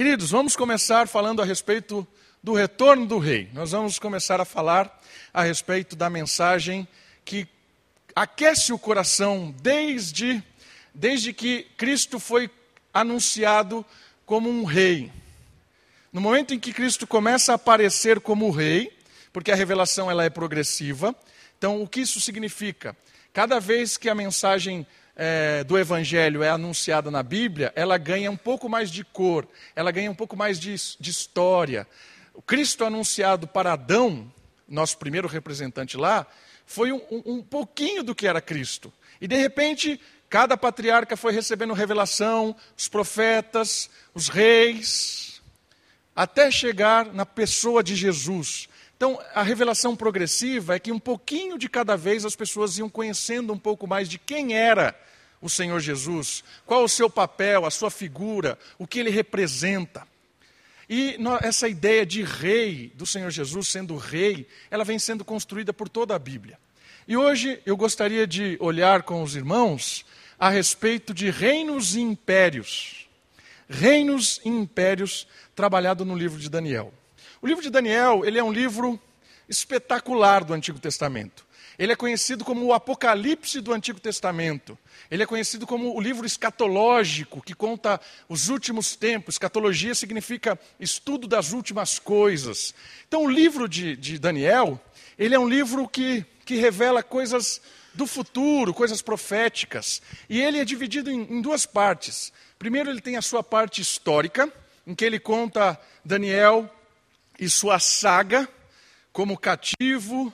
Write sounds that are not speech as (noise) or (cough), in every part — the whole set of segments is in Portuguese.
Queridos, vamos começar falando a respeito do retorno do rei. Nós vamos começar a falar a respeito da mensagem que aquece o coração desde, desde que Cristo foi anunciado como um rei. No momento em que Cristo começa a aparecer como rei, porque a revelação ela é progressiva, então o que isso significa? Cada vez que a mensagem é, do Evangelho é anunciada na Bíblia, ela ganha um pouco mais de cor, ela ganha um pouco mais de, de história. O Cristo anunciado para Adão, nosso primeiro representante lá, foi um, um, um pouquinho do que era Cristo. E de repente, cada patriarca foi recebendo revelação, os profetas, os reis, até chegar na pessoa de Jesus. Então, a revelação progressiva é que um pouquinho de cada vez as pessoas iam conhecendo um pouco mais de quem era o Senhor Jesus, qual o seu papel, a sua figura, o que ele representa. E essa ideia de rei, do Senhor Jesus sendo rei, ela vem sendo construída por toda a Bíblia. E hoje eu gostaria de olhar com os irmãos a respeito de reinos e impérios. Reinos e impérios trabalhado no livro de Daniel. O livro de Daniel, ele é um livro espetacular do Antigo Testamento. Ele é conhecido como o Apocalipse do Antigo Testamento. Ele é conhecido como o livro escatológico, que conta os últimos tempos. Escatologia significa estudo das últimas coisas. Então, o livro de, de Daniel, ele é um livro que, que revela coisas do futuro, coisas proféticas. E ele é dividido em, em duas partes. Primeiro, ele tem a sua parte histórica, em que ele conta Daniel e sua saga como cativo,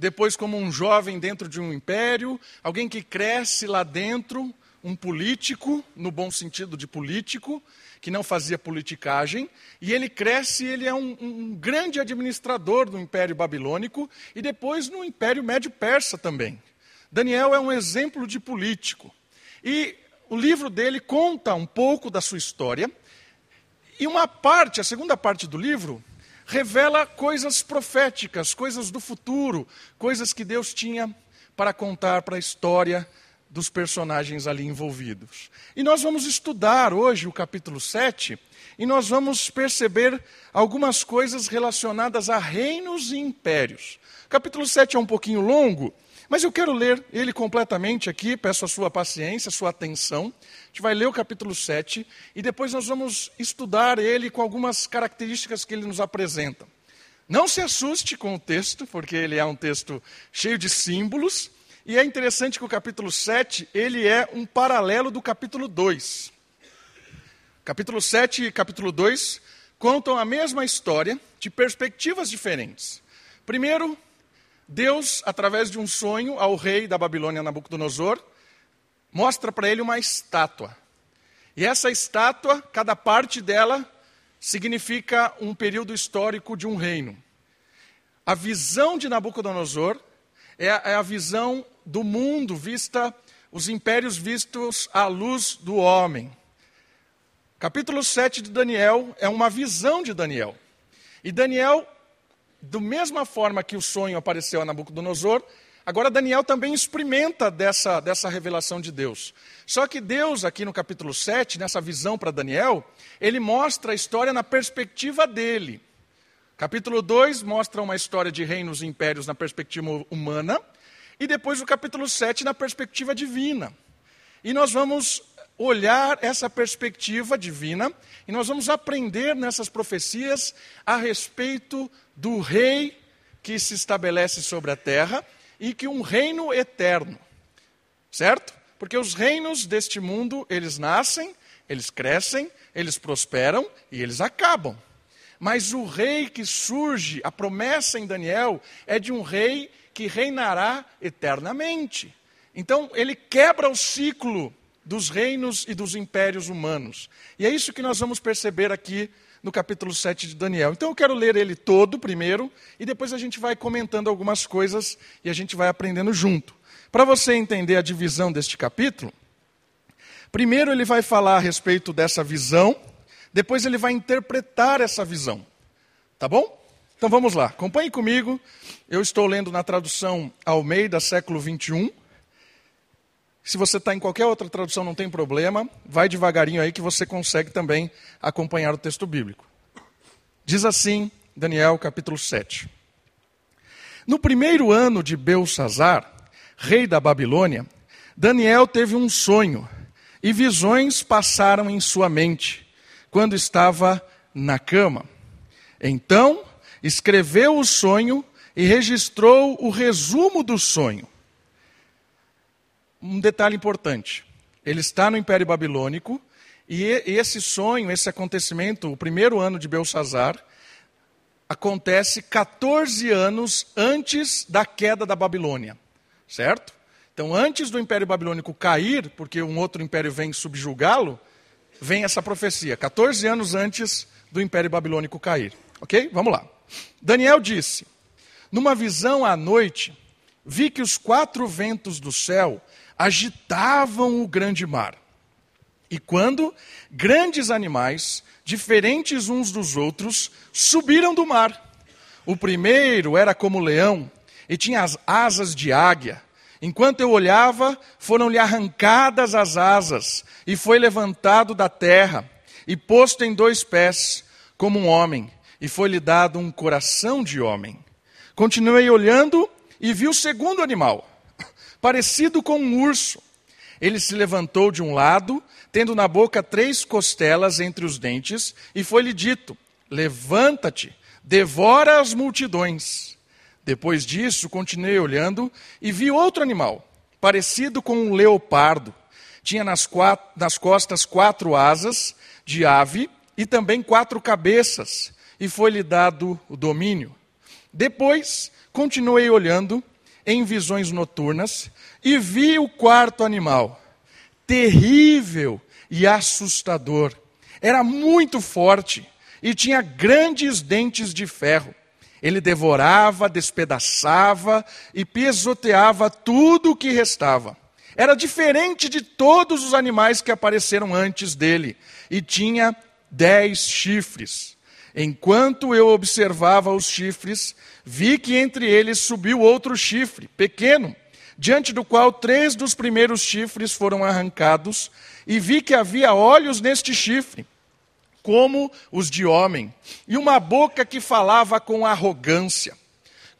depois como um jovem dentro de um império, alguém que cresce lá dentro, um político, no bom sentido de político, que não fazia politicagem, e ele cresce, ele é um, um grande administrador do Império Babilônico e depois no Império Médio Persa também. Daniel é um exemplo de político. E o livro dele conta um pouco da sua história, e uma parte, a segunda parte do livro, revela coisas proféticas, coisas do futuro, coisas que Deus tinha para contar para a história dos personagens ali envolvidos. E nós vamos estudar hoje o capítulo 7 e nós vamos perceber algumas coisas relacionadas a reinos e impérios. O capítulo 7 é um pouquinho longo, mas eu quero ler ele completamente aqui, peço a sua paciência, a sua atenção. A gente vai ler o capítulo 7 e depois nós vamos estudar ele com algumas características que ele nos apresenta. Não se assuste com o texto, porque ele é um texto cheio de símbolos, e é interessante que o capítulo 7, ele é um paralelo do capítulo 2. Capítulo 7 e capítulo 2 contam a mesma história de perspectivas diferentes. Primeiro, Deus, através de um sonho ao rei da Babilônia, Nabucodonosor, mostra para ele uma estátua. E essa estátua, cada parte dela, significa um período histórico de um reino. A visão de Nabucodonosor é a, é visão do mundo vista, os impérios vistos à luz do homem. Capítulo 7 de Daniel é uma visão de Daniel. E Daniel do mesma forma que o sonho apareceu a Nabucodonosor, agora Daniel também experimenta dessa, dessa revelação de Deus. Só que Deus, aqui no capítulo 7, nessa visão para Daniel, ele mostra a história na perspectiva dele. Capítulo 2 mostra uma história de reinos e impérios na perspectiva humana, e depois o capítulo 7 na perspectiva divina. E nós vamos olhar essa perspectiva divina e nós vamos aprender nessas profecias a respeito do rei que se estabelece sobre a terra e que um reino eterno. Certo? Porque os reinos deste mundo, eles nascem, eles crescem, eles prosperam e eles acabam. Mas o rei que surge, a promessa em Daniel é de um rei que reinará eternamente. Então, ele quebra o ciclo dos reinos e dos impérios humanos. E é isso que nós vamos perceber aqui no capítulo 7 de Daniel. Então eu quero ler ele todo primeiro e depois a gente vai comentando algumas coisas e a gente vai aprendendo junto. Para você entender a divisão deste capítulo, primeiro ele vai falar a respeito dessa visão, depois ele vai interpretar essa visão. Tá bom? Então vamos lá, acompanhe comigo. Eu estou lendo na tradução Almeida, século 21. Se você está em qualquer outra tradução, não tem problema, vai devagarinho aí que você consegue também acompanhar o texto bíblico. Diz assim, Daniel capítulo 7. No primeiro ano de Belsazar, rei da Babilônia, Daniel teve um sonho e visões passaram em sua mente quando estava na cama. Então, escreveu o sonho e registrou o resumo do sonho. Um detalhe importante: ele está no Império Babilônico e esse sonho, esse acontecimento, o primeiro ano de Belsazar, acontece 14 anos antes da queda da Babilônia, certo? Então, antes do Império Babilônico cair, porque um outro império vem subjugá-lo, vem essa profecia, 14 anos antes do Império Babilônico cair. Ok? Vamos lá. Daniel disse: Numa visão à noite, vi que os quatro ventos do céu agitavam o grande mar. E quando grandes animais, diferentes uns dos outros, subiram do mar. O primeiro era como leão e tinha as asas de águia. Enquanto eu olhava, foram-lhe arrancadas as asas, e foi levantado da terra, e posto em dois pés, como um homem, e foi-lhe dado um coração de homem. Continuei olhando e vi o segundo animal, parecido com um urso. Ele se levantou de um lado, tendo na boca três costelas entre os dentes, e foi-lhe dito: Levanta-te, devora as multidões. Depois disso, continuei olhando e vi outro animal, parecido com um leopardo. Tinha nas, quatro, nas costas quatro asas de ave e também quatro cabeças, e foi-lhe dado o domínio. Depois, continuei olhando em visões noturnas e vi o quarto animal, terrível e assustador. Era muito forte e tinha grandes dentes de ferro. Ele devorava, despedaçava e pisoteava tudo o que restava. Era diferente de todos os animais que apareceram antes dele e tinha dez chifres. Enquanto eu observava os chifres, vi que entre eles subiu outro chifre, pequeno, diante do qual três dos primeiros chifres foram arrancados, e vi que havia olhos neste chifre como os de homem, e uma boca que falava com arrogância.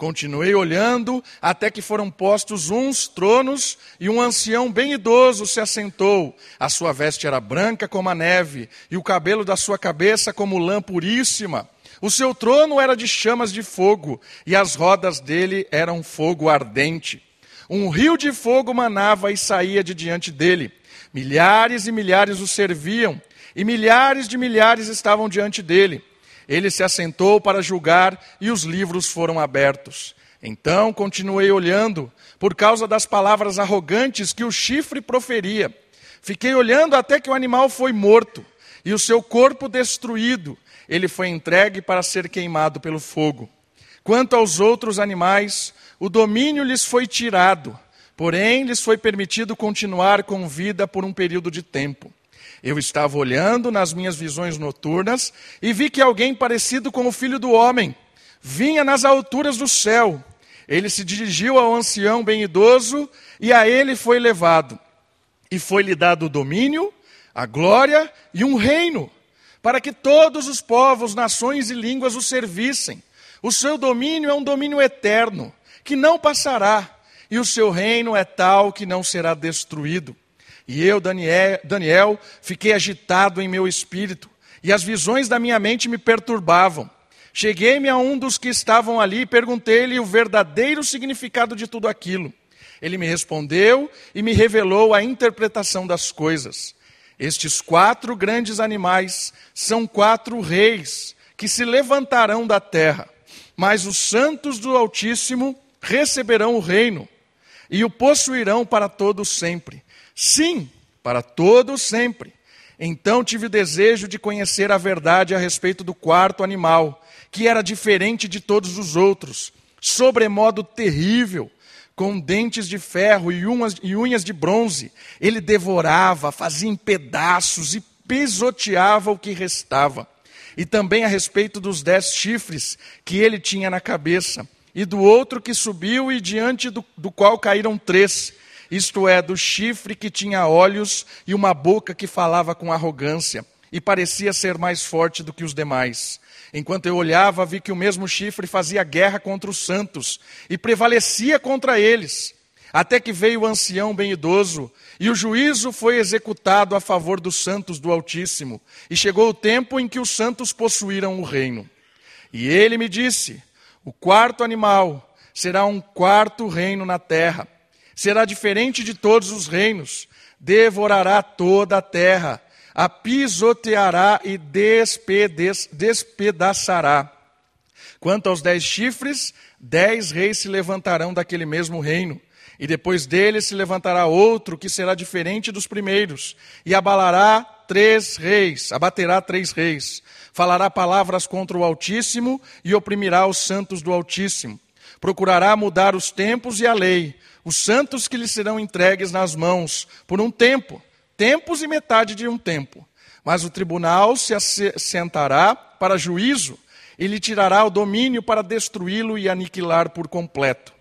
Continuei olhando até que foram postos uns tronos e um ancião bem idoso se assentou. A sua veste era branca como a neve e o cabelo da sua cabeça como lã puríssima. O seu trono era de chamas de fogo e as rodas dele eram fogo ardente. Um rio de fogo manava e saía de diante dele. Milhares e milhares o serviam e milhares de milhares estavam diante dele. Ele se assentou para julgar e os livros foram abertos. Então continuei olhando, por causa das palavras arrogantes que o chifre proferia. Fiquei olhando até que o animal foi morto e o seu corpo destruído. Ele foi entregue para ser queimado pelo fogo. Quanto aos outros animais, o domínio lhes foi tirado, porém lhes foi permitido continuar com vida por um período de tempo. Eu estava olhando nas minhas visões noturnas e vi que alguém parecido com o filho do homem vinha nas alturas do céu. Ele se dirigiu ao ancião bem idoso e a ele foi levado. E foi-lhe dado o domínio, a glória e um reino, para que todos os povos, nações e línguas o servissem. O seu domínio é um domínio eterno, que não passará, e o seu reino é tal que não será destruído. E eu, Daniel, fiquei agitado em meu espírito, e as visões da minha mente me perturbavam. Cheguei-me a um dos que estavam ali e perguntei-lhe o verdadeiro significado de tudo aquilo. Ele me respondeu e me revelou a interpretação das coisas. Estes quatro grandes animais são quatro reis que se levantarão da terra, mas os santos do Altíssimo receberão o reino e o possuirão para todo sempre. Sim, para todo sempre. Então tive desejo de conhecer a verdade a respeito do quarto animal, que era diferente de todos os outros, sobremodo terrível, com dentes de ferro e unhas, e unhas de bronze. Ele devorava, fazia em pedaços e pisoteava o que restava. E também a respeito dos dez chifres que ele tinha na cabeça, e do outro que subiu e diante do, do qual caíram três isto é, do chifre que tinha olhos e uma boca que falava com arrogância, e parecia ser mais forte do que os demais. Enquanto eu olhava, vi que o mesmo chifre fazia guerra contra os santos e prevalecia contra eles, até que veio o ancião bem idoso, e o juízo foi executado a favor dos santos do Altíssimo, e chegou o tempo em que os santos possuíram o reino. E ele me disse: O quarto animal será um quarto reino na terra será diferente de todos os reinos, devorará toda a terra, a pisoteará e despedaçará. Quanto aos dez chifres, dez reis se levantarão daquele mesmo reino. E depois dele se levantará outro que será diferente dos primeiros, e abalará três reis, abaterá três reis. Falará palavras contra o Altíssimo e oprimirá os santos do Altíssimo. Procurará mudar os tempos e a lei, os santos que lhe serão entregues nas mãos por um tempo, tempos e metade de um tempo. Mas o tribunal se assentará para juízo e lhe tirará o domínio para destruí-lo e aniquilar por completo.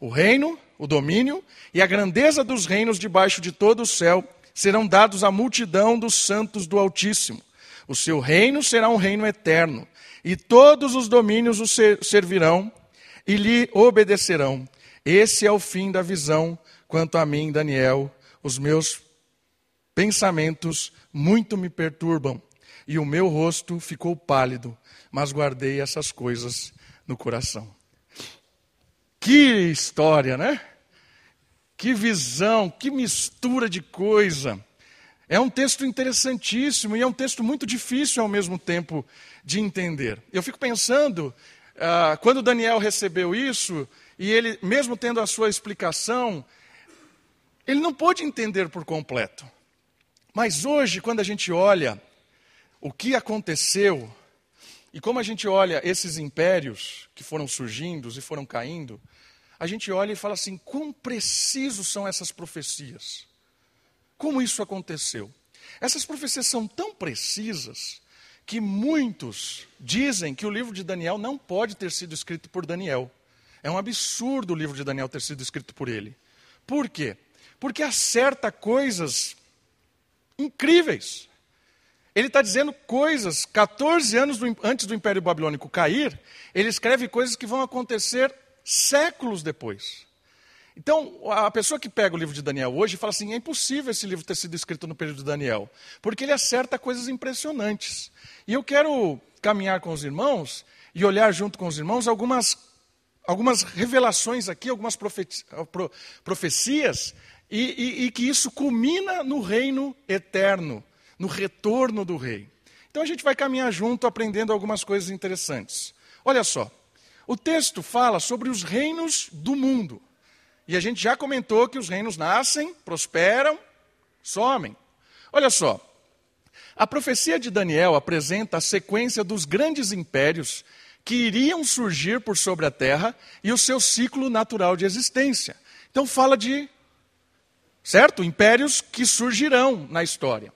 O reino, o domínio e a grandeza dos reinos debaixo de todo o céu serão dados à multidão dos santos do Altíssimo. O seu reino será um reino eterno, e todos os domínios o servirão e lhe obedecerão. Esse é o fim da visão quanto a mim, Daniel. Os meus pensamentos muito me perturbam e o meu rosto ficou pálido, mas guardei essas coisas no coração. Que história, né? Que visão, que mistura de coisa. É um texto interessantíssimo e é um texto muito difícil ao mesmo tempo de entender. Eu fico pensando, uh, quando Daniel recebeu isso, e ele, mesmo tendo a sua explicação, ele não pôde entender por completo. Mas hoje, quando a gente olha o que aconteceu, e como a gente olha esses impérios que foram surgindo e foram caindo, a gente olha e fala assim: quão precisos são essas profecias? Como isso aconteceu? Essas profecias são tão precisas que muitos dizem que o livro de Daniel não pode ter sido escrito por Daniel. É um absurdo o livro de Daniel ter sido escrito por ele. Por quê? Porque acerta coisas incríveis. Ele está dizendo coisas, 14 anos antes do Império Babilônico cair, ele escreve coisas que vão acontecer séculos depois. Então, a pessoa que pega o livro de Daniel hoje fala assim: é impossível esse livro ter sido escrito no período de Daniel, porque ele acerta coisas impressionantes. E eu quero caminhar com os irmãos e olhar junto com os irmãos algumas algumas revelações aqui, algumas profecias, e, e, e, que isso culmina no reino eterno, no retorno do rei. Então a gente vai caminhar junto aprendendo algumas coisas interessantes. Olha só, o texto fala sobre os reinos do mundo. E a gente já comentou que os reinos nascem, prosperam, somem. Olha só, a profecia de Daniel apresenta a sequência dos grandes impérios que iriam surgir por sobre a terra e o seu ciclo natural de existência. Então fala de, certo? Impérios que surgirão na história.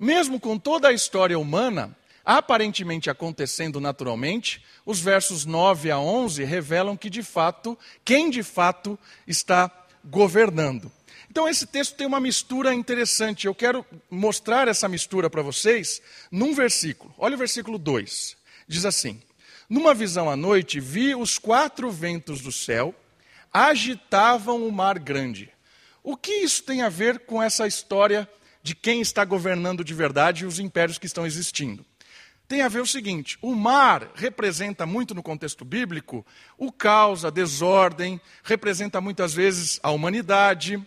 Mesmo com toda a história humana aparentemente acontecendo naturalmente, os versos 9 a 11 revelam que de fato, quem de fato está governando. Então esse texto tem uma mistura interessante. Eu quero mostrar essa mistura para vocês num versículo. Olha o versículo 2. Diz assim: Numa visão à noite, vi os quatro ventos do céu agitavam o mar grande. O que isso tem a ver com essa história de quem está governando de verdade e os impérios que estão existindo? Tem a ver o seguinte: o mar representa muito no contexto bíblico o caos, a desordem, representa muitas vezes a humanidade.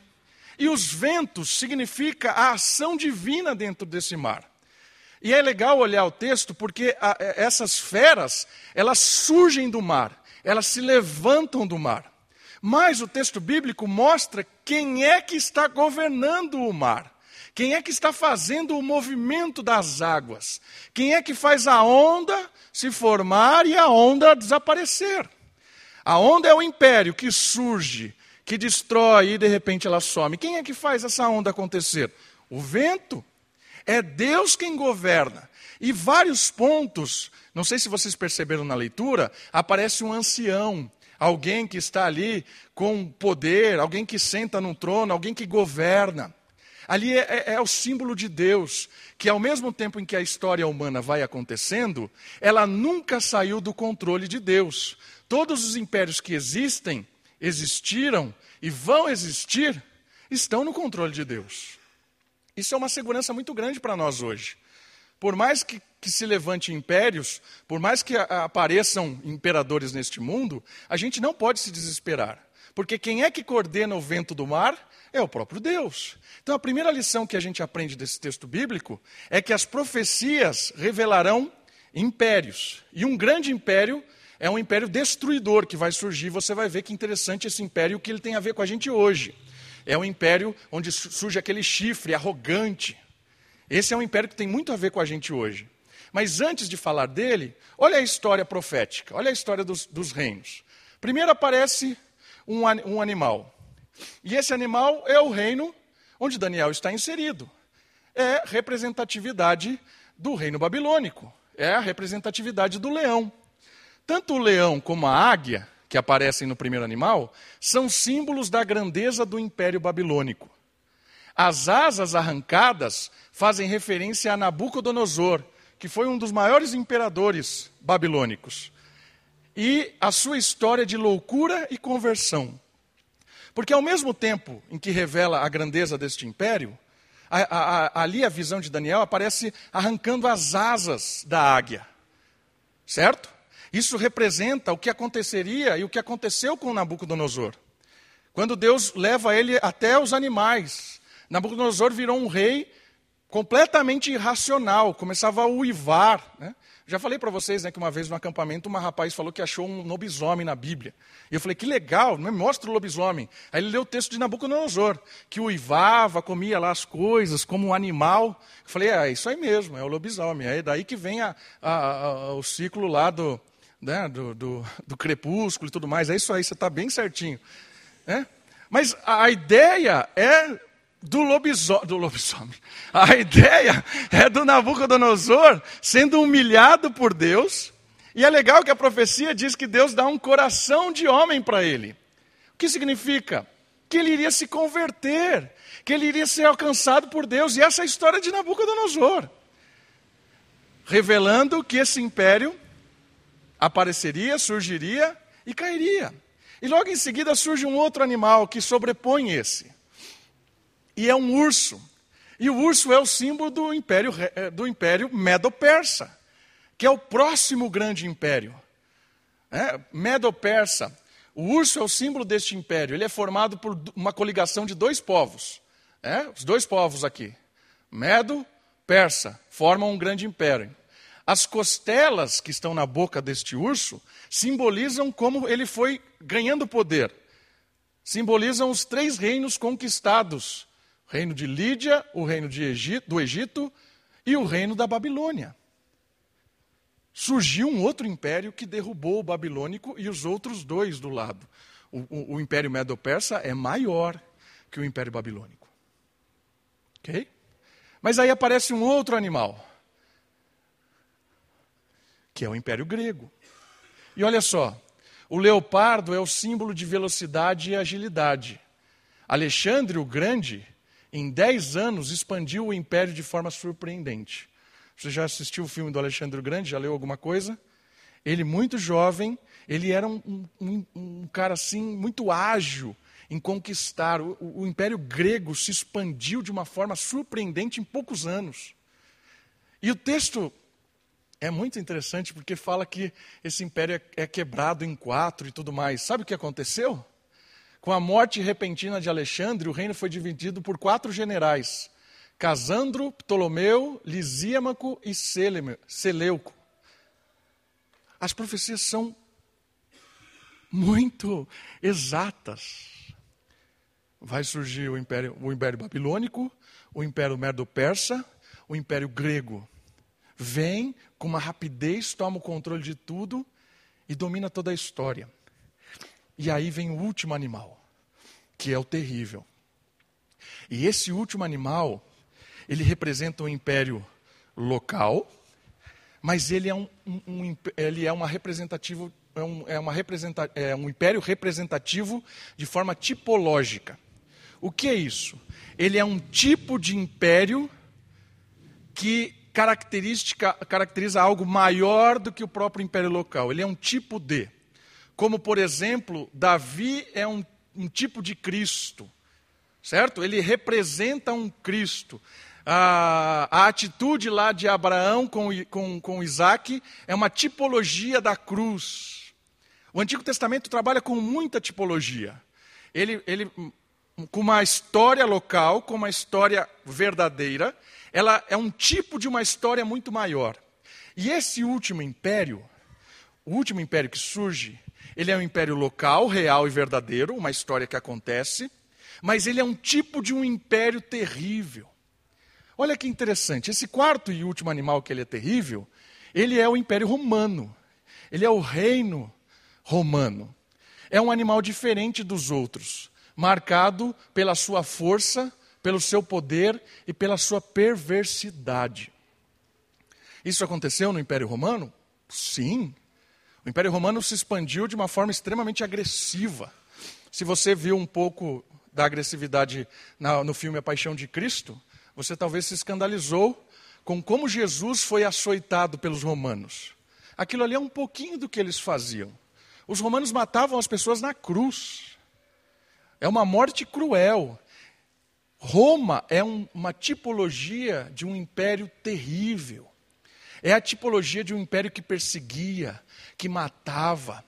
E os ventos significa a ação divina dentro desse mar. E é legal olhar o texto porque a, é, essas feras, elas surgem do mar, elas se levantam do mar. Mas o texto bíblico mostra quem é que está governando o mar. Quem é que está fazendo o movimento das águas? Quem é que faz a onda se formar e a onda desaparecer? A onda é o império que surge, que destrói e de repente ela some. Quem é que faz essa onda acontecer? O vento. É Deus quem governa. E vários pontos, não sei se vocês perceberam na leitura, aparece um ancião, alguém que está ali com poder, alguém que senta num trono, alguém que governa. Ali é, é, é, o símbolo de Deus, que ao mesmo tempo em que a história humana vai acontecendo, ela nunca saiu do controle de Deus. Todos os impérios que existem, existiram e vão existir, estão no controle de Deus. Isso é uma segurança muito grande para nós hoje. Por mais que, que, se levante impérios, por mais que a, apareçam imperadores neste mundo, a gente não pode se desesperar. Porque quem é que coordena o vento do mar? É o próprio Deus. Então a primeira lição que a gente aprende desse texto bíblico é que as profecias revelarão impérios. E um grande império é um império destruidor que vai surgir. Você vai ver que interessante esse império, o que ele tem a ver com a gente hoje. É um império onde surge aquele chifre arrogante. Esse é um império que tem muito a ver com a gente hoje. Mas antes de falar dele, olha a história profética, olha a história dos, dos reinos. Primeiro aparece um, um animal. E esse animal é o reino onde Daniel está inserido. É representatividade do reino babilônico. É a representatividade do leão. Tanto o leão como a águia, que aparecem no primeiro animal, são símbolos da grandeza do império babilônico. As asas arrancadas fazem referência a Nabucodonosor, que foi um dos maiores imperadores babilônicos. E a sua história de loucura e conversão. Porque ao mesmo tempo em que revela a grandeza deste império, a, a, a, ali a visão de Daniel aparece arrancando as asas da águia. Certo? Isso representa o que aconteceria e o que aconteceu com Nabucodonosor. Quando Deus leva ele até os animais, Nabucodonosor virou um rei completamente irracional, começava a uivar. Né? Já falei para vocês né, que uma vez no acampamento uma rapaz falou que achou um lobisomem na Bíblia. E eu falei, que legal, me mostra o lobisomem. Aí ele leu o texto de Nabucodonosor, que uivava, comia lá as coisas, como um animal. Eu falei, é isso aí mesmo, é o lobisomem. É daí que vem a, a, a, o ciclo lá do, né, do, do, do, crepúsculo e tudo mais. É isso aí, você está bem certinho. Né? Mas a ideia é do lobisomem, do lobisomem. (laughs) A ideia é do Nabucodonosor sendo humilhado por Deus. E é legal que a profecia diz que Deus dá um coração de homem para ele. O que significa? Que ele iria se converter, que ele iria ser alcançado por Deus. E essa é a história de Nabucodonosor. Revelando que esse império apareceria, surgiria e cairia. E logo em seguida surge um outro animal que sobrepõe esse e é um urso. E o urso é o símbolo do império, eh, do império Medo-Persa, que é o próximo grande império. É, Medo-Persa. O urso é o símbolo deste império. Ele é formado por uma coligação de dois povos. É, os dois povos aqui. Medo, Persa, formam um grande império. As costelas que estão na boca deste urso simbolizam como ele foi ganhando poder. Simbolizam os três reinos conquistados reino de Lídia, o reino Egito, do Egito e o reino da Babilônia. Surgiu um outro império que derrubou o babilônico e os outros dois do lado. O, o, o império medo-persa é maior que o império babilônico. Ok? Mas aí aparece um outro animal, que é o império grego. E olha só, o leopardo é o símbolo de velocidade e agilidade. Alexandre o Grande em 10 anos, expandiu o império de forma surpreendente. Você já assistiu o filme do Alexandre o Grande? Já leu alguma coisa? Ele, muito jovem, ele era um, um, um cara assim, muito ágil em conquistar. O, o, Império Grego se expandiu de uma forma surpreendente em poucos anos. E o texto é muito interessante porque fala que esse império é, é quebrado em quatro e tudo mais. Sabe o que aconteceu? Com a morte repentina de Alexandre, o reino foi dividido por quatro generais: Casandro, Ptolomeu, Lisímaco e Seleuco. As profecias são muito exatas. Vai surgir o império, o império babilônico, o império medo-persa, o império grego. Vem com uma rapidez, toma o controle de tudo e domina toda a história. E aí vem o último animal, que é o terrível. E esse último animal, ele representa um império local, mas ele é, um, um, um ele é uma representativa é um, é uma representa, é um império representativo de forma tipológica. O que é isso? Ele é um tipo de império que característica, caracteriza algo maior do que o próprio império local. Ele é um tipo de. Como, por exemplo, Davi é um, um tipo de Cristo, certo? Ele representa um Cristo. A, a atitude lá de Abraão com, com, com Isaac é uma tipologia da cruz. O Antigo Testamento trabalha com muita tipologia. Ele, ele com uma história local, com uma história verdadeira, ela é um tipo de uma história muito maior. E esse último império, o último império que surge, ele é um império local, real e verdadeiro, uma história que acontece, mas ele é um tipo de um império terrível. Olha que interessante, esse quarto e último animal que ele é terrível, ele é o Império Romano. Ele é o reino romano. É um animal diferente dos outros marcado pela sua força, pelo seu poder e pela sua perversidade. Isso aconteceu no Império Romano? Sim. O Império Romano se expandiu de uma forma extremamente agressiva. Se você viu um pouco da agressividade no filme A Paixão de Cristo, você talvez se escandalizou com como Jesus foi açoitado pelos romanos. Aquilo ali é um pouquinho do que eles faziam. Os romanos matavam as pessoas na cruz. É uma morte cruel. Roma é um, uma tipologia de um império terrível. É a tipologia de um império que perseguia, que matava.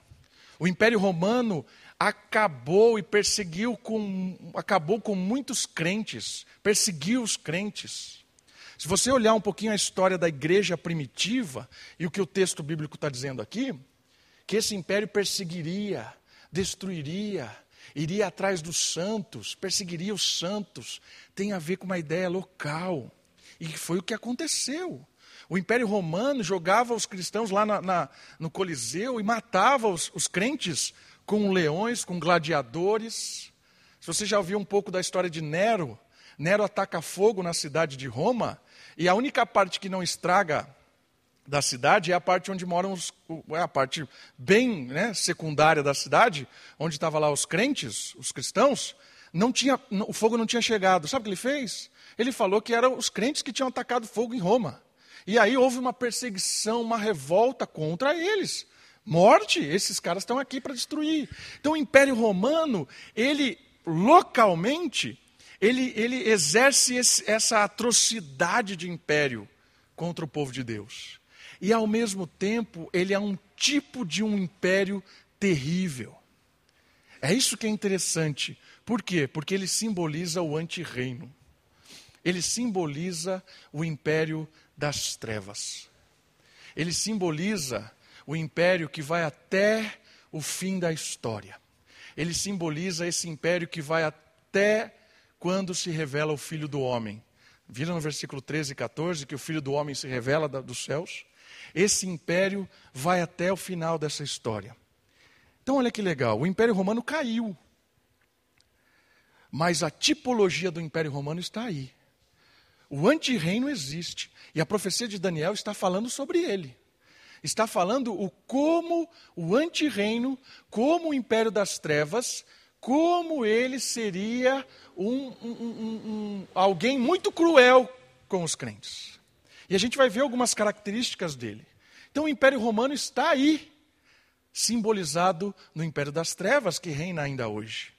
O Império Romano acabou e perseguiu com acabou com muitos crentes, perseguiu os crentes. Se você olhar um pouquinho a história da igreja primitiva e o que o texto bíblico está dizendo aqui, que esse império perseguiria, destruiria, iria atrás dos santos, perseguiria os santos, tem a ver com uma ideia local. E foi o que aconteceu. O Império Romano jogava os cristãos lá na, na, no Coliseu e matava os, os crentes com leões, com gladiadores. Se você já ouviu um pouco da história de Nero, Nero ataca fogo na cidade de Roma, e a única parte que não estraga da cidade é a parte onde moram os, é a parte bem né, secundária da cidade, onde estavam lá os crentes, os cristãos, não tinha, o fogo não tinha chegado. Sabe o que ele fez? Ele falou que eram os crentes que tinham atacado fogo em Roma. E aí houve uma perseguição, uma revolta contra eles. Morte, esses caras estão aqui para destruir. Então o Império Romano, ele localmente, ele, ele exerce esse, essa atrocidade de império contra o povo de Deus e ao mesmo tempo ele é um tipo de um império terrível. É isso que é interessante. Por quê? Porque ele simboliza o antirreino. Ele simboliza o império das trevas. Ele simboliza o império que vai até o fim da história. Ele simboliza esse império que vai até quando se revela o Filho do Homem. Viram no versículo 13 e 14 que o Filho do Homem se revela dos céus? Esse império vai até o final dessa história. Então, olha que legal: o Império Romano caiu. Mas a tipologia do Império Romano está aí. O antirreino existe. E a profecia de Daniel está falando sobre ele. Está falando o como o antirreino, como o império das trevas, como ele seria um, um, um, alguém muito cruel com os crentes. E a gente vai ver algumas características dele. Então o Império Romano está aí, simbolizado no Império das Trevas, que reina ainda hoje.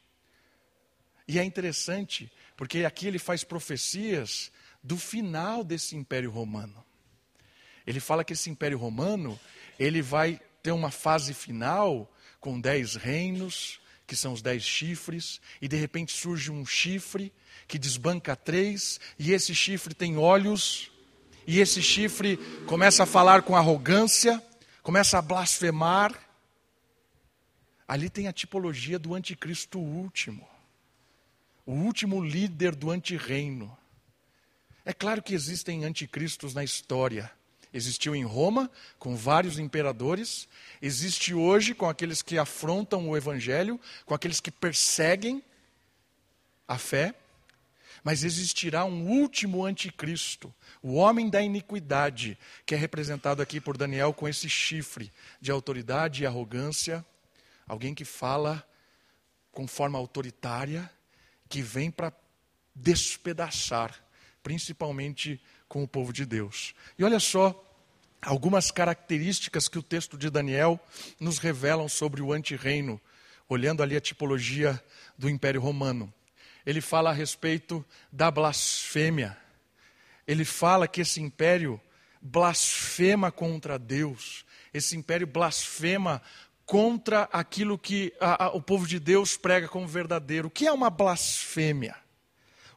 E é interessante, porque aqui ele faz profecias do final desse Império Romano. Ele fala que esse Império Romano, ele vai ter uma fase final com dez reinos, que são os dez chifres, e de repente surge um chifre que desbanca três, e esse chifre tem olhos e esse chifre começa a falar com arrogância, começa a blasfemar. Ali tem a tipologia do anticristo último, o último líder do antirreino. É claro que existem anticristos na história. Existiu em Roma, com vários imperadores, existe hoje com aqueles que afrontam o evangelho, com aqueles que perseguem a fé. Mas existirá um último anticristo, o homem da iniquidade, que é representado aqui por Daniel com esse chifre de autoridade e arrogância, alguém que fala com forma autoritária, que vem para despedaçar, principalmente com o povo de Deus. E olha só algumas características que o texto de Daniel nos revelam sobre o antirreino, olhando ali a tipologia do Império Romano. Ele fala a respeito da blasfêmia. Ele fala que esse império blasfema contra Deus. Esse império blasfema contra aquilo que a, a, o povo de Deus prega como verdadeiro. O que é uma blasfêmia?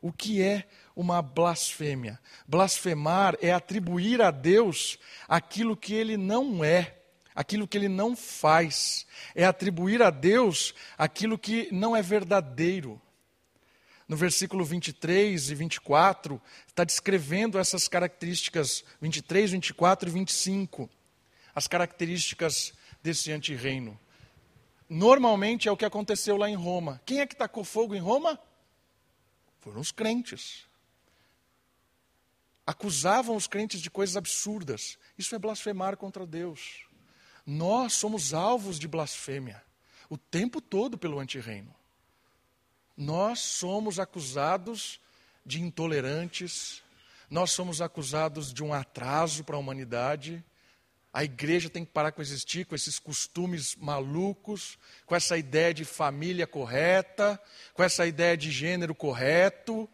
O que é uma blasfêmia? Blasfemar é atribuir a Deus aquilo que ele não é, aquilo que ele não faz. É atribuir a Deus aquilo que não é verdadeiro. No versículo 23 e 24, está descrevendo essas características, 23, 24 e 25, as características desse antirreino. Normalmente é o que aconteceu lá em Roma. Quem é que tacou fogo em Roma? Foram os crentes. Acusavam os crentes de coisas absurdas. Isso é blasfemar contra Deus. Nós somos alvos de blasfêmia o tempo todo pelo antirreino. Nós somos acusados de intolerantes, nós somos acusados de um atraso para a humanidade, a igreja tem que parar com existir com esses costumes malucos, com essa ideia de família correta, com essa ideia de gênero correto.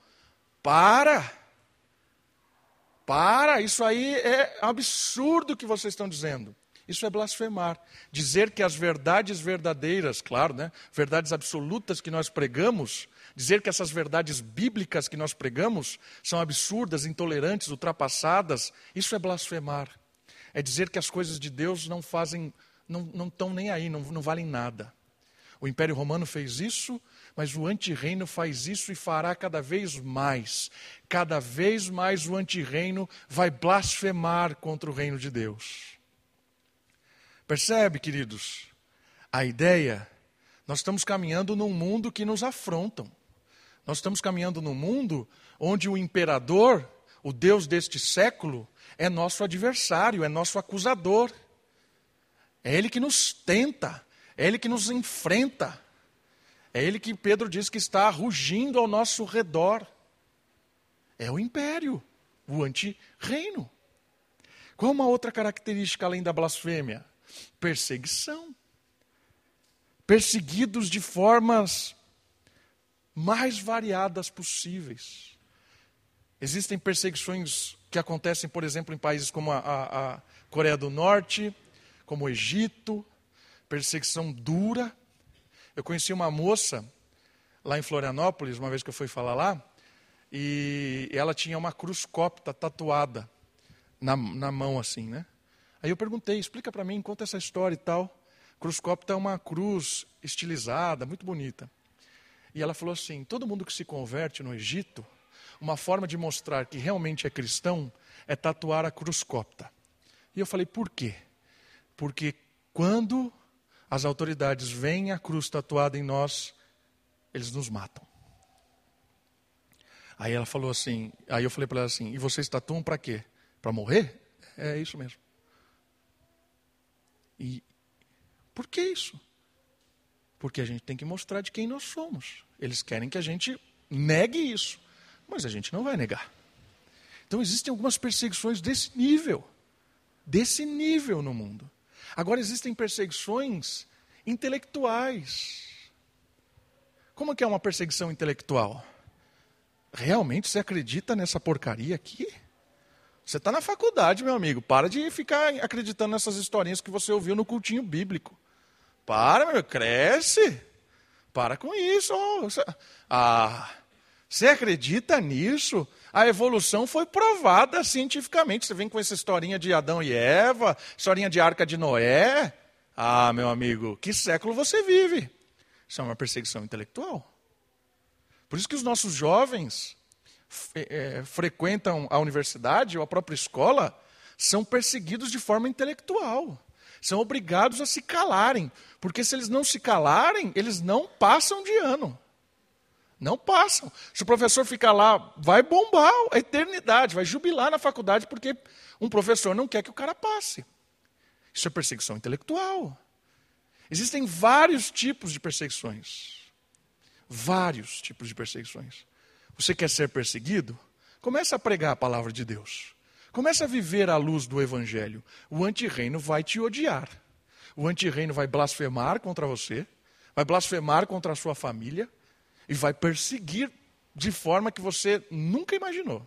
Para! Para! Isso aí é absurdo o que vocês estão dizendo. Isso é blasfemar. Dizer que as verdades verdadeiras, claro, né, verdades absolutas que nós pregamos, dizer que essas verdades bíblicas que nós pregamos são absurdas, intolerantes, ultrapassadas, isso é blasfemar é dizer que as coisas de Deus não fazem, não estão nem aí, não, não valem nada. O Império Romano fez isso, mas o antirreino faz isso e fará cada vez mais. Cada vez mais o antirreino vai blasfemar contra o reino de Deus. Percebe, queridos? A ideia, nós estamos caminhando num mundo que nos afrontam. Nós estamos caminhando num mundo onde o imperador, o Deus deste século, é nosso adversário, é nosso acusador. É ele que nos tenta, é ele que nos enfrenta. É ele que Pedro diz que está rugindo ao nosso redor. É o império, o anti-reino. Qual uma outra característica além da blasfêmia? Perseguição. Perseguidos de formas mais variadas possíveis. Existem perseguições que acontecem, por exemplo, em países como a, a, a Coreia do Norte, como o Egito, perseguição dura. Eu conheci uma moça lá em Florianópolis, uma vez que eu fui falar lá, e ela tinha uma cruz copta tatuada na, na mão, assim, né? Aí eu perguntei, explica para mim, conta essa história e tal. Cruz copta é uma cruz estilizada, muito bonita. E ela falou assim: todo mundo que se converte no Egito uma forma de mostrar que realmente é cristão é tatuar a cruz copta. E eu falei, por quê? Porque quando as autoridades veem a cruz tatuada em nós, eles nos matam. Aí ela falou assim, aí eu falei para ela assim, e vocês tatuam para quê? Para morrer? É isso mesmo. E por que isso? Porque a gente tem que mostrar de quem nós somos. Eles querem que a gente negue isso. Mas a gente não vai negar. Então existem algumas perseguições desse nível, desse nível no mundo. Agora existem perseguições intelectuais. Como que é uma perseguição intelectual? Realmente você acredita nessa porcaria aqui? Você está na faculdade, meu amigo. Para de ficar acreditando nessas historinhas que você ouviu no cultinho bíblico. Para, meu, cresce. Para com isso. Ah, você acredita nisso? A evolução foi provada cientificamente. Você vem com essa historinha de Adão e Eva, historinha de Arca de Noé. Ah, meu amigo, que século você vive? Isso é uma perseguição intelectual. Por isso que os nossos jovens é, frequentam a universidade ou a própria escola, são perseguidos de forma intelectual. São obrigados a se calarem. Porque se eles não se calarem, eles não passam de ano. Não passam. Se o professor ficar lá, vai bombar a eternidade, vai jubilar na faculdade porque um professor não quer que o cara passe. Isso é perseguição intelectual. Existem vários tipos de perseguições. Vários tipos de perseguições. Você quer ser perseguido? Comece a pregar a palavra de Deus. Comece a viver à luz do Evangelho. O antirreino vai te odiar. O antirreino vai blasfemar contra você, vai blasfemar contra a sua família e vai perseguir de forma que você nunca imaginou.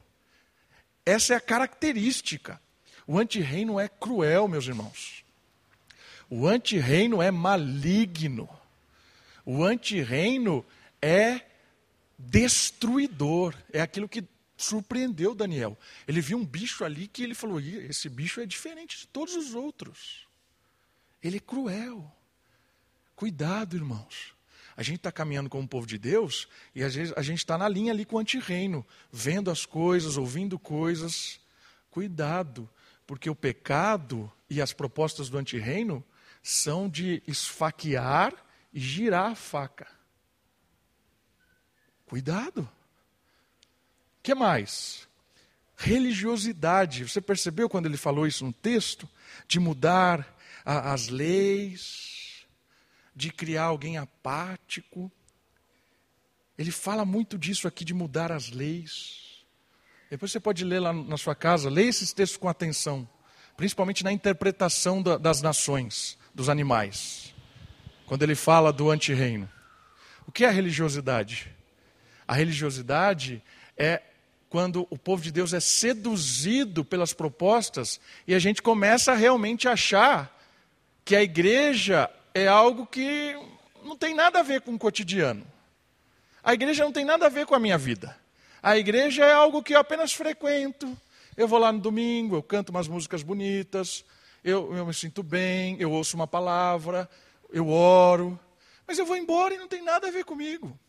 Essa é a característica. O antirreino é cruel, meus irmãos. O antirreino é maligno. O antirreino é destruidor. É aquilo que surpreendeu Daniel. Ele viu um bicho ali que ele falou: esse bicho é diferente de todos os outros. Ele é cruel. Cuidado, irmãos. A gente está caminhando como povo de Deus e às vezes a gente está na linha ali com o antirreino, vendo as coisas, ouvindo coisas. Cuidado, porque o pecado e as propostas do antirreino são de esfaquear e girar a faca. Cuidado. O que mais? Religiosidade. Você percebeu quando ele falou isso no texto? De mudar a, as leis, de criar alguém apático. Ele fala muito disso aqui, de mudar as leis. Depois você pode ler lá na sua casa, leia esses textos com atenção, principalmente na interpretação da, das nações dos animais, quando ele fala do antirreino. O que é religiosidade? A religiosidade é quando o povo de Deus é seduzido pelas propostas e a gente começa a realmente achar que a igreja é algo que não tem nada a ver com o cotidiano. A igreja não tem nada a ver com a minha vida. A igreja é algo que eu apenas frequento. Eu vou lá no domingo, eu canto umas músicas bonitas, eu, eu me sinto bem, eu ouço uma palavra, eu oro, mas eu vou embora e não tem nada a ver comigo.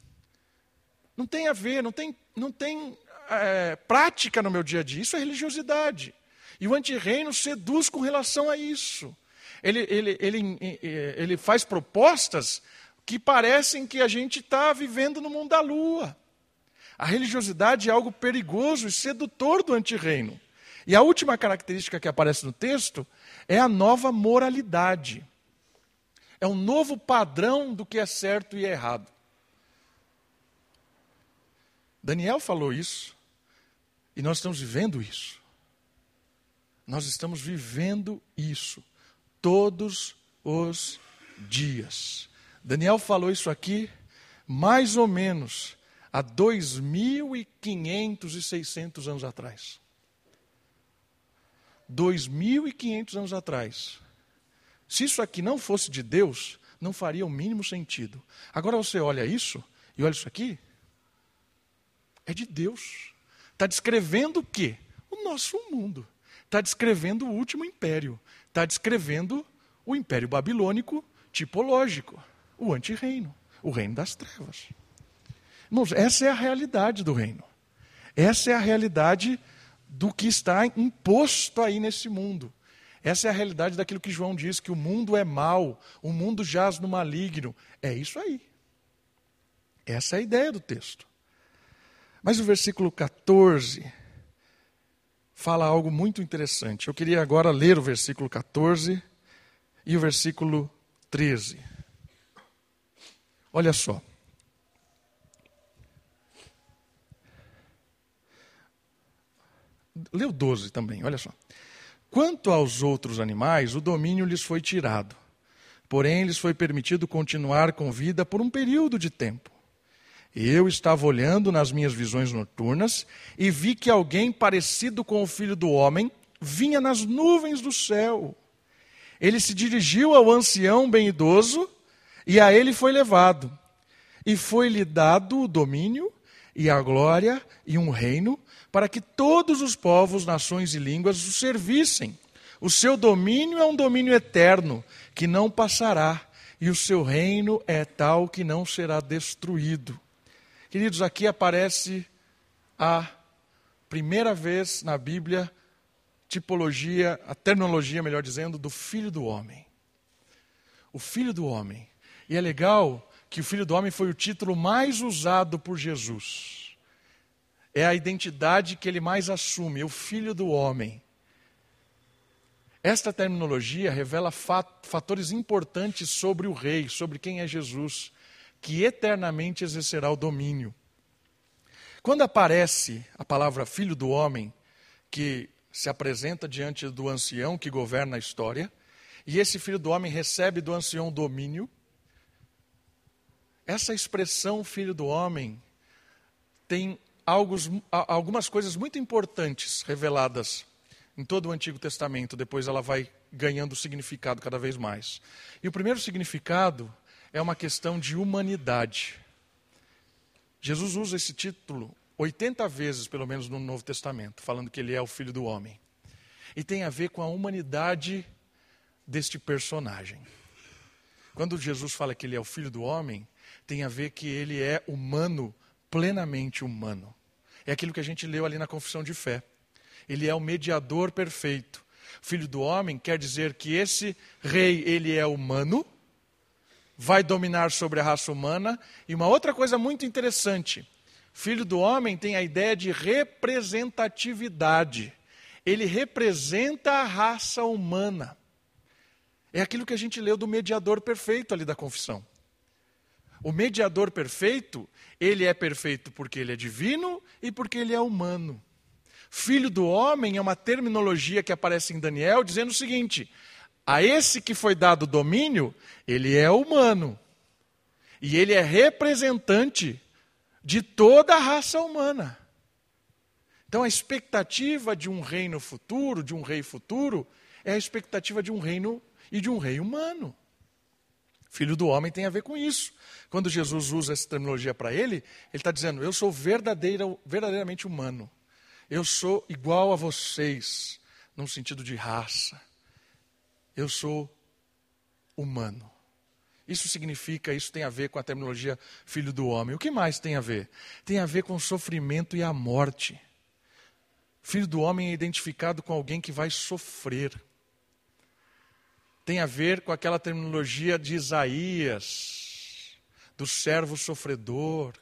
Não tem a ver, não tem, não tem é, prática no meu dia a dia. Isso é religiosidade. E o antirreino seduz com relação a isso. Ele, ele, ele, ele faz propostas que parecem que a gente está vivendo no mundo da lua. A religiosidade é algo perigoso e sedutor do antirreino. E a última característica que aparece no texto é a nova moralidade. É um novo padrão do que é certo e errado. Daniel falou isso, e nós estamos vivendo isso. Nós estamos vivendo isso todos os dias. Daniel falou isso aqui mais ou menos há 2.500 e 600 anos atrás. 2.500 anos atrás. Se isso aqui não fosse de Deus, não faria o mínimo sentido. Agora você olha isso e olha isso aqui. É de Deus. Está descrevendo o quê? O nosso mundo. Está descrevendo o último império. Está descrevendo o império babilônico tipológico, o antirreino, o reino das trevas. Irmãos, essa é a realidade do reino. Essa é a realidade do que está imposto aí nesse mundo. Essa é a realidade daquilo que João diz, que o mundo é mau, o mundo jaz no maligno. É isso aí. Essa é a ideia do texto. Mas o versículo 14 fala algo muito interessante. Eu queria agora ler o versículo 14 e o versículo 13. Olha só. Leu 12 também, olha só. Quanto aos outros animais, o domínio lhes foi tirado. Porém, lhes foi permitido continuar com vida por um período de tempo. Eu estava olhando nas minhas visões noturnas e vi que alguém parecido com o filho do homem vinha nas nuvens do céu. Ele se dirigiu ao ancião bem idoso e a ele foi levado. E foi-lhe dado o domínio e a glória e um reino para que todos os povos, nações e línguas o servissem. O seu domínio é um domínio eterno, que não passará, e o seu reino é tal que não será destruído. Queridos, aqui aparece a primeira vez na Bíblia tipologia, a terminologia, melhor dizendo, do filho do homem. O filho do homem. E é legal que o Filho do Homem foi o título mais usado por Jesus. É a identidade que ele mais assume, o Filho do Homem. Esta terminologia revela fatores importantes sobre o Rei, sobre quem é Jesus, que eternamente exercerá o domínio. Quando aparece a palavra Filho do Homem, que se apresenta diante do ancião que governa a história, e esse Filho do Homem recebe do ancião domínio, essa expressão filho do homem tem algumas coisas muito importantes reveladas em todo o Antigo Testamento, depois ela vai ganhando significado cada vez mais. E o primeiro significado é uma questão de humanidade. Jesus usa esse título 80 vezes, pelo menos, no Novo Testamento, falando que ele é o filho do homem. E tem a ver com a humanidade deste personagem. Quando Jesus fala que ele é o filho do homem, tem a ver que ele é humano, plenamente humano. É aquilo que a gente leu ali na confissão de fé. Ele é o mediador perfeito. Filho do homem quer dizer que esse rei, ele é humano, vai dominar sobre a raça humana. E uma outra coisa muito interessante: filho do homem tem a ideia de representatividade. Ele representa a raça humana. É aquilo que a gente leu do mediador perfeito ali da confissão. O mediador perfeito, ele é perfeito porque ele é divino e porque ele é humano. Filho do homem é uma terminologia que aparece em Daniel dizendo o seguinte: a esse que foi dado domínio, ele é humano. E ele é representante de toda a raça humana. Então a expectativa de um reino futuro, de um rei futuro, é a expectativa de um reino e de um rei humano. Filho do homem tem a ver com isso. Quando Jesus usa essa terminologia para ele, ele está dizendo: Eu sou verdadeira, verdadeiramente humano. Eu sou igual a vocês, num sentido de raça. Eu sou humano. Isso significa, isso tem a ver com a terminologia filho do homem. O que mais tem a ver? Tem a ver com o sofrimento e a morte. Filho do homem é identificado com alguém que vai sofrer tem a ver com aquela terminologia de Isaías, do servo sofredor.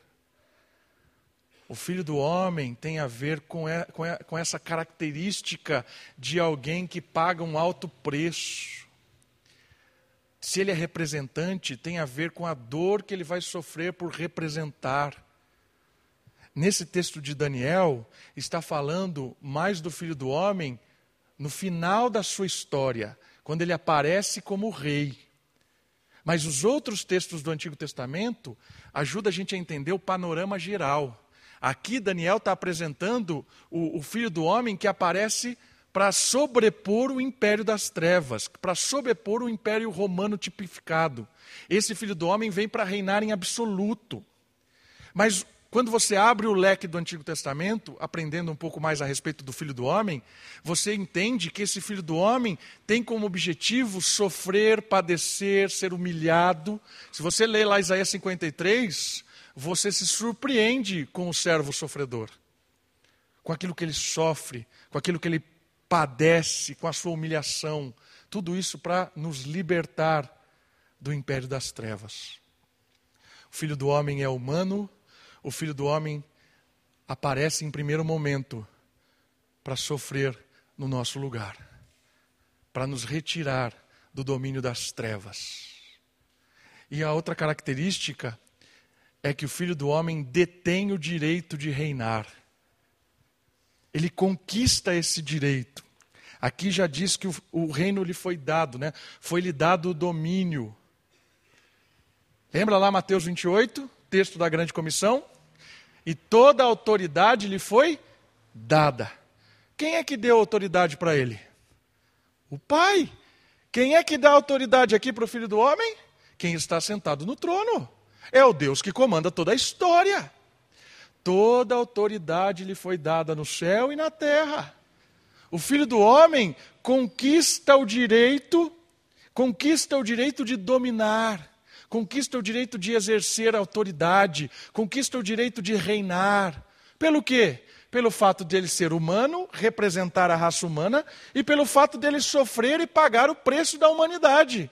O filho do homem tem a ver com, com essa característica de alguém que paga um alto preço. Se ele é representante, tem a ver com a dor que ele vai sofrer por representar. Nesse texto de Daniel, está falando mais do filho do homem no final da sua história, quando ele aparece como rei. Mas os outros textos do Antigo Testamento ajudam a gente a entender o panorama geral. Aqui Daniel está apresentando o, o filho do homem que aparece para sobrepor o império das trevas, para sobrepor o império romano tipificado. Esse filho do homem vem para reinar em absoluto. Mas quando você abre o leque do Antigo Testamento, aprendendo um pouco mais a respeito do Filho do Homem, você entende que esse Filho do Homem tem como objetivo sofrer, padecer, ser humilhado. Se você lê lá Isaías 53, você se surpreende com o servo sofredor, com aquilo que ele sofre, com aquilo que ele padece, com a sua humilhação. Tudo isso para nos libertar do império das trevas. O Filho do Homem é humano o filho do homem aparece em primeiro momento para sofrer no nosso lugar, para nos retirar do domínio das trevas. E a outra característica é que o filho do homem detém o direito de reinar. Ele conquista esse direito. Aqui já diz que o, o reino lhe foi dado, né? Foi-lhe dado o domínio. Lembra lá Mateus 28? texto da grande comissão, e toda a autoridade lhe foi dada. Quem é que deu autoridade para ele? O Pai. Quem é que dá autoridade aqui para o Filho do Homem? Quem está sentado no trono. É o Deus que comanda toda a história. Toda a autoridade lhe foi dada no céu e na terra. O Filho do Homem conquista o direito, conquista o direito de dominar conquista o direito de exercer autoridade, conquista o direito de reinar. Pelo quê? Pelo fato dele ser humano, representar a raça humana, e pelo fato dele sofrer e pagar o preço da humanidade.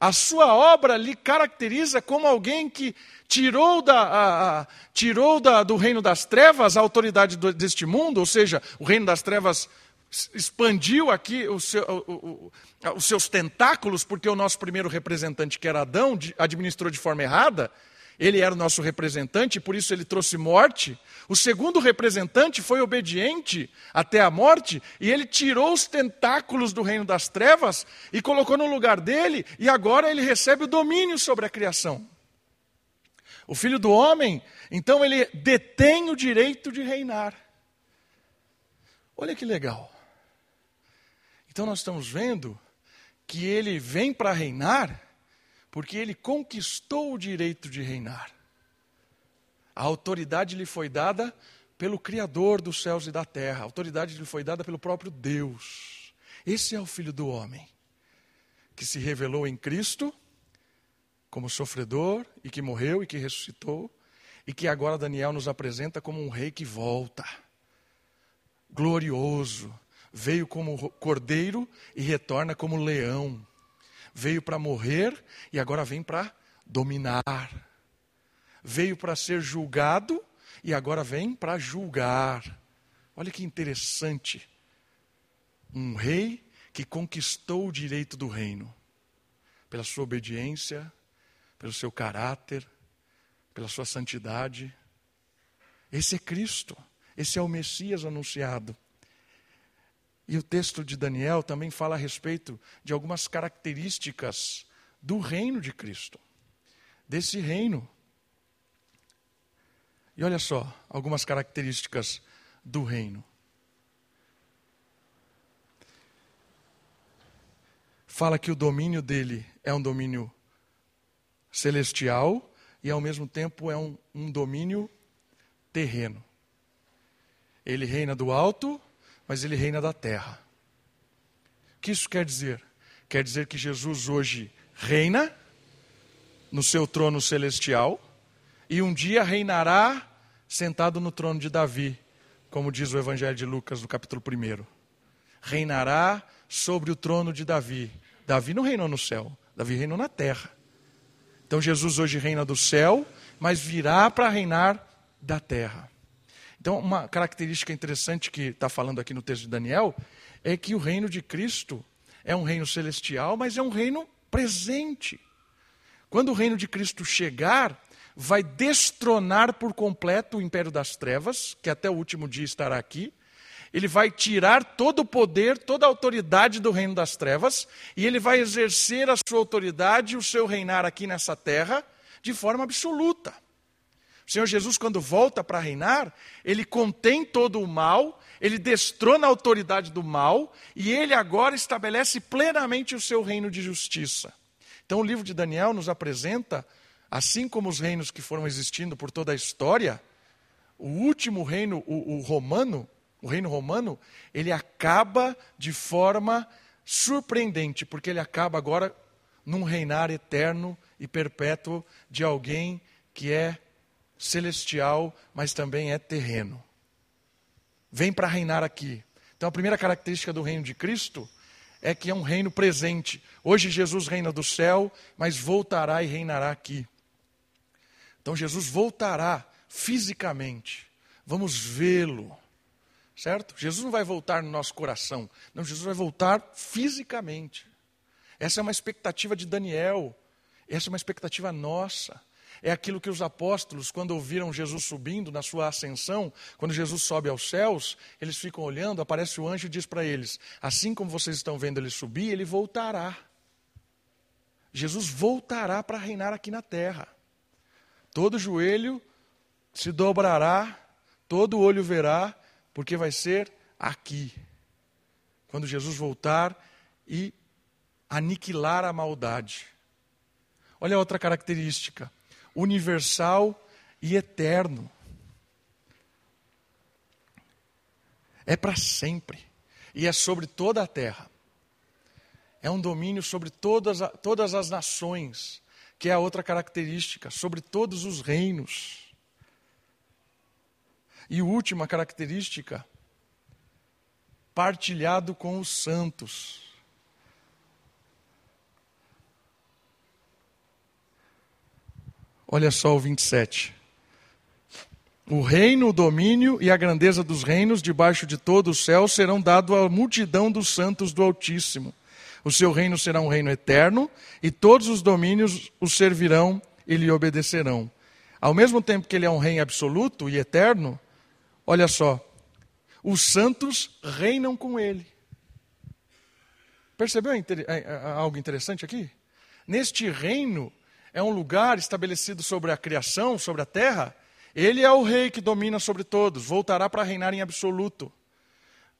A sua obra lhe caracteriza como alguém que tirou, da, a, a, tirou da, do reino das trevas a autoridade do, deste mundo, ou seja, o reino das trevas expandiu aqui seu, o, o, os seus tentáculos, porque o nosso primeiro representante, que era Adão, administrou de forma errada. Ele era o nosso representante, por isso ele trouxe morte. O segundo representante foi obediente até a morte, e ele tirou os tentáculos do reino das trevas e colocou no lugar dele, e agora ele recebe o domínio sobre a criação. O filho do homem, então, ele detém o direito de reinar. Olha que legal. Então, nós estamos vendo que ele vem para reinar porque ele conquistou o direito de reinar. A autoridade lhe foi dada pelo Criador dos céus e da terra, a autoridade lhe foi dada pelo próprio Deus. Esse é o Filho do Homem, que se revelou em Cristo como sofredor e que morreu e que ressuscitou, e que agora Daniel nos apresenta como um rei que volta, glorioso, veio como cordeiro e retorna como leão veio para morrer e agora vem para dominar. Veio para ser julgado e agora vem para julgar. Olha que interessante. Um rei que conquistou o direito do reino pela sua obediência, pelo seu caráter, pela sua santidade. Esse é Cristo, esse é o Messias anunciado. E o texto de Daniel também fala a respeito de algumas características do reino de Cristo, desse reino. E olha só, algumas características do reino. Fala que o domínio dele é um domínio celestial e, ao mesmo tempo, é um, um domínio terreno. Ele reina do alto mas ele reina da terra. O que isso quer dizer? Quer dizer que Jesus hoje reina no seu trono celestial e um dia reinará sentado no trono de Davi, como diz o Evangelho de Lucas no capítulo 1. Reinará sobre o trono de Davi. Davi não reinou no céu, Davi reinou na terra. Então Jesus hoje reina do céu, mas virá para reinar da terra. Então, uma característica interessante que está falando aqui no texto de Daniel é que o reino de Cristo é um reino celestial, mas é um reino presente. Quando o reino de Cristo chegar, vai destronar por completo o império das trevas, que até o último dia estará aqui. Ele vai tirar todo o poder, toda a autoridade do reino das trevas, e ele vai exercer a sua autoridade, o seu reinar aqui nessa terra, de forma absoluta. O Senhor Jesus, quando volta para reinar, ele contém todo o mal, ele destrona a autoridade do mal e ele agora estabelece plenamente o seu reino de justiça. Então, o livro de Daniel nos apresenta, assim como os reinos que foram existindo por toda a história, o último reino, o, o romano, o reino romano, ele acaba de forma surpreendente, porque ele acaba agora num reinar eterno e perpétuo de alguém que é celestial, mas também é terreno. Vem para reinar aqui. Então, a primeira característica do reino de Cristo é que é um reino presente. Hoje Jesus reina do céu, mas voltará e reinará aqui. Então, Jesus voltará fisicamente. Vamos vê-lo. Certo? Jesus não vai voltar no nosso coração. Não, Jesus vai voltar fisicamente. Essa é uma expectativa de Daniel. Essa é uma expectativa nossa. É aquilo que os apóstolos, quando ouviram Jesus subindo na sua ascensão, quando Jesus sobe aos céus, eles ficam olhando, aparece o anjo e diz para eles: Assim como vocês estão vendo ele subir, ele voltará. Jesus voltará para reinar aqui na terra. Todo joelho se dobrará, todo olho verá, porque vai ser aqui. Quando Jesus voltar e aniquilar a maldade. Olha outra característica universal e eterno. É para sempre. E é sobre toda a terra. É um domínio sobre todas, todas as nações, que é a outra característica, sobre todos os reinos. E última característica, partilhado com os santos. Olha só o 27. O reino, o domínio e a grandeza dos reinos debaixo de todo o céu serão dados à multidão dos santos do Altíssimo. O seu reino será um reino eterno e todos os domínios o servirão e lhe obedecerão. Ao mesmo tempo que ele é um rei absoluto e eterno, olha só, os santos reinam com ele. Percebeu algo interessante aqui? Neste reino, é um lugar estabelecido sobre a criação, sobre a terra. Ele é o rei que domina sobre todos, voltará para reinar em absoluto.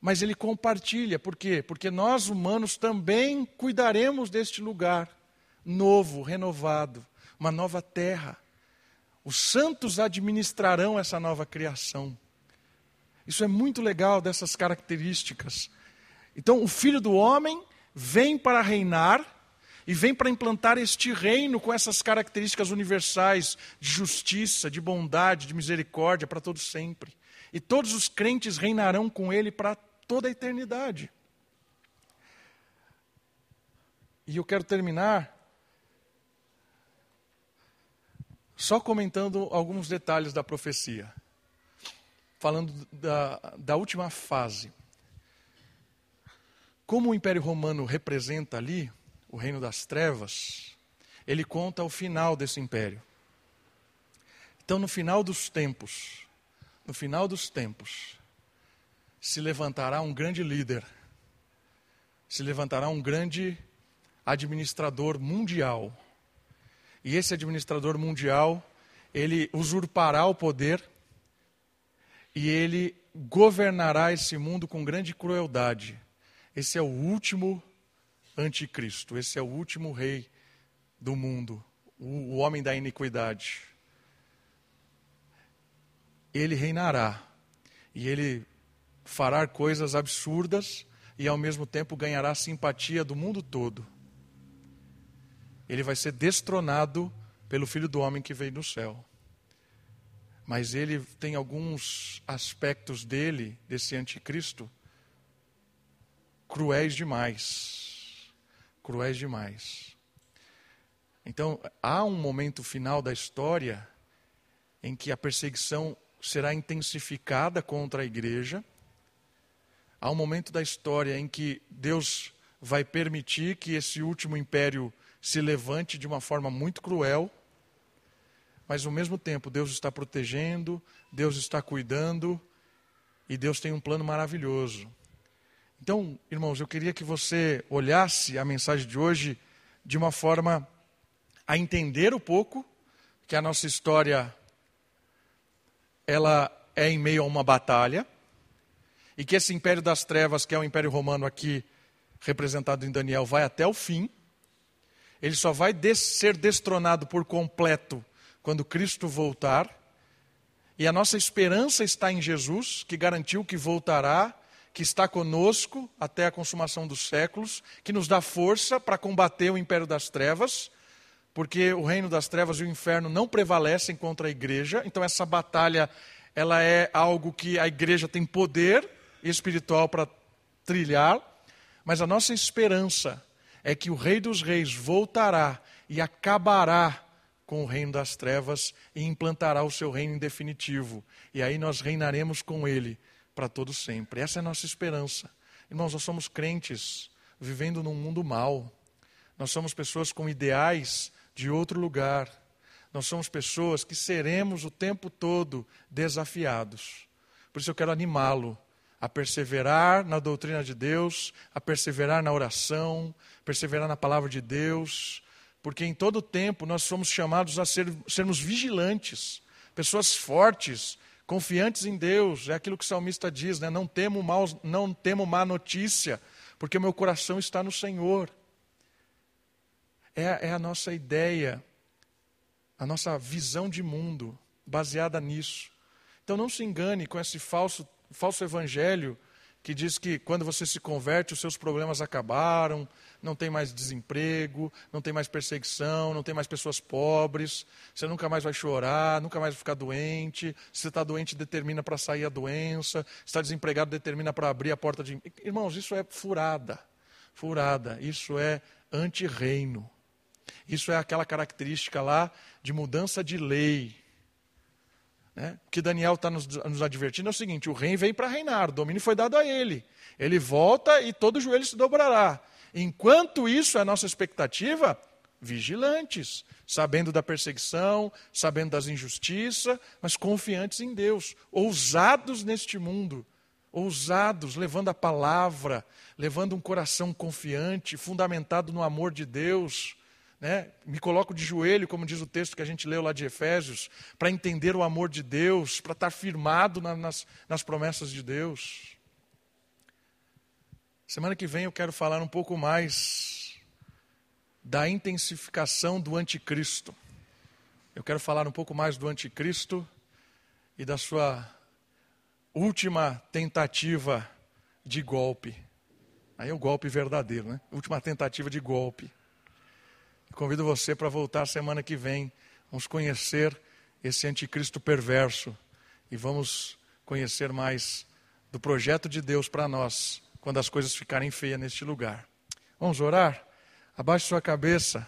Mas ele compartilha, por quê? Porque nós humanos também cuidaremos deste lugar novo, renovado, uma nova terra. Os santos administrarão essa nova criação. Isso é muito legal dessas características. Então, o filho do homem vem para reinar e vem para implantar este reino com essas características universais de justiça, de bondade, de misericórdia para todos sempre. E todos os crentes reinarão com ele para toda a eternidade. E eu quero terminar só comentando alguns detalhes da profecia, falando da, da última fase. Como o Império Romano representa ali, o reino das trevas, ele conta o final desse império. Então, no final dos tempos, no final dos tempos, se levantará um grande líder, se levantará um grande administrador mundial. E esse administrador mundial, ele usurpará o poder e ele governará esse mundo com grande crueldade. Esse é o último anticristo. Esse é o último rei do mundo, o, homem da iniquidade. Ele reinará e ele fará coisas absurdas e ao mesmo tempo ganhará simpatia do mundo todo. Ele vai ser destronado pelo Filho do Homem que veio do céu. Mas ele tem alguns aspectos dele, desse anticristo, cruéis demais cruéis demais. Então, há um momento final da história em que a perseguição será intensificada contra a igreja. Há um momento da história em que Deus vai permitir que esse último império se levante de uma forma muito cruel, mas ao mesmo tempo Deus está protegendo, Deus está cuidando e Deus tem um plano maravilhoso. Então, irmãos, eu queria que você olhasse a mensagem de hoje de uma forma a entender um pouco que a nossa história ela é em meio a uma batalha e que esse império das trevas, que é o império romano aqui representado em Daniel, vai até o fim. Ele só vai des ser destronado por completo quando Cristo voltar. E a nossa esperança está em Jesus, que garantiu que voltará que está conosco até a consumação dos séculos, que nos dá força para combater o império das trevas, porque o reino das trevas e o inferno não prevalecem contra a igreja. Então essa batalha, ela é algo que a igreja tem poder espiritual para trilhar, mas a nossa esperança é que o Rei dos Reis voltará e acabará com o reino das trevas e implantará o seu reino em definitivo. E aí nós reinaremos com ele para todo sempre. Essa é a nossa esperança. Irmãos, nós somos crentes vivendo num mundo mau. Nós somos pessoas com ideais de outro lugar. Nós somos pessoas que seremos o tempo todo desafiados. Por isso eu quero animá-lo a perseverar na doutrina de Deus, a perseverar na oração, perseverar na palavra de Deus, porque em todo tempo nós somos chamados a ser, sermos vigilantes, pessoas fortes, confiantes em Deus, é aquilo que o salmista diz, né? não, temo mal, não temo má notícia, porque o meu coração está no Senhor. É, é a nossa ideia, a nossa visão de mundo baseada nisso. Então não se engane com esse falso, falso evangelho que diz que quando você se converte, os seus problemas acabaram, não tem mais desemprego, não tem mais perseguição, não tem mais pessoas pobres, você nunca mais vai chorar, nunca mais vai ficar doente. Se está doente, determina para sair a doença. Se está desempregado, determina para abrir a porta de. Irmãos, isso é furada. Furada. Isso é anti-reino. Isso é aquela característica lá de mudança de lei. Né? O que Daniel está nos, nos advertindo é o seguinte: o rei vem para reinar, o domínio foi dado a ele. Ele volta e todo joelho se dobrará. Enquanto isso é a nossa expectativa, vigilantes, sabendo da perseguição, sabendo das injustiças, mas confiantes em Deus, ousados neste mundo, ousados, levando a palavra, levando um coração confiante, fundamentado no amor de Deus. Né? Me coloco de joelho, como diz o texto que a gente leu lá de Efésios, para entender o amor de Deus, para estar firmado na, nas, nas promessas de Deus. Semana que vem eu quero falar um pouco mais da intensificação do anticristo. Eu quero falar um pouco mais do anticristo e da sua última tentativa de golpe. Aí é o golpe verdadeiro, né? Última tentativa de golpe. Convido você para voltar semana que vem. Vamos conhecer esse anticristo perverso e vamos conhecer mais do projeto de Deus para nós quando as coisas ficarem feias neste lugar. Vamos orar? Abaixe sua cabeça,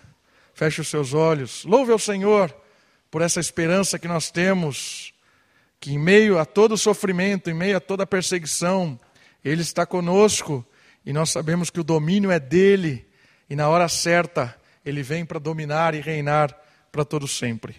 feche os seus olhos, louve ao Senhor por essa esperança que nós temos, que em meio a todo sofrimento, em meio a toda perseguição, Ele está conosco e nós sabemos que o domínio é dele e na hora certa Ele vem para dominar e reinar para todo sempre.